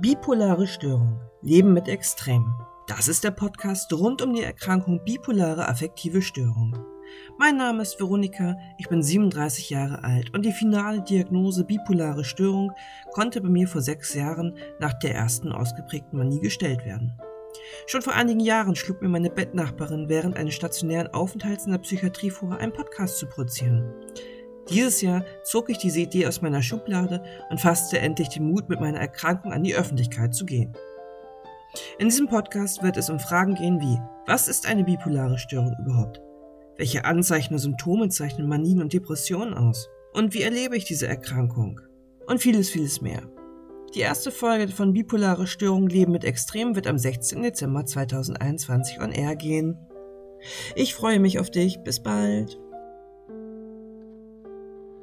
Bipolare Störung. Leben mit Extremen. Das ist der Podcast rund um die Erkrankung bipolare affektive Störung. Mein Name ist Veronika, ich bin 37 Jahre alt und die finale Diagnose bipolare Störung konnte bei mir vor sechs Jahren nach der ersten ausgeprägten Manie gestellt werden. Schon vor einigen Jahren schlug mir meine Bettnachbarin während eines stationären Aufenthalts in der Psychiatrie vor, einen Podcast zu produzieren. Dieses Jahr zog ich diese Idee aus meiner Schublade und fasste endlich den Mut, mit meiner Erkrankung an die Öffentlichkeit zu gehen. In diesem Podcast wird es um Fragen gehen wie, was ist eine bipolare Störung überhaupt? Welche Anzeichen und Symptome zeichnen Manien und Depressionen aus? Und wie erlebe ich diese Erkrankung? Und vieles, vieles mehr. Die erste Folge von Bipolare Störung Leben mit Extrem wird am 16. Dezember 2021 on Air gehen. Ich freue mich auf dich. Bis bald.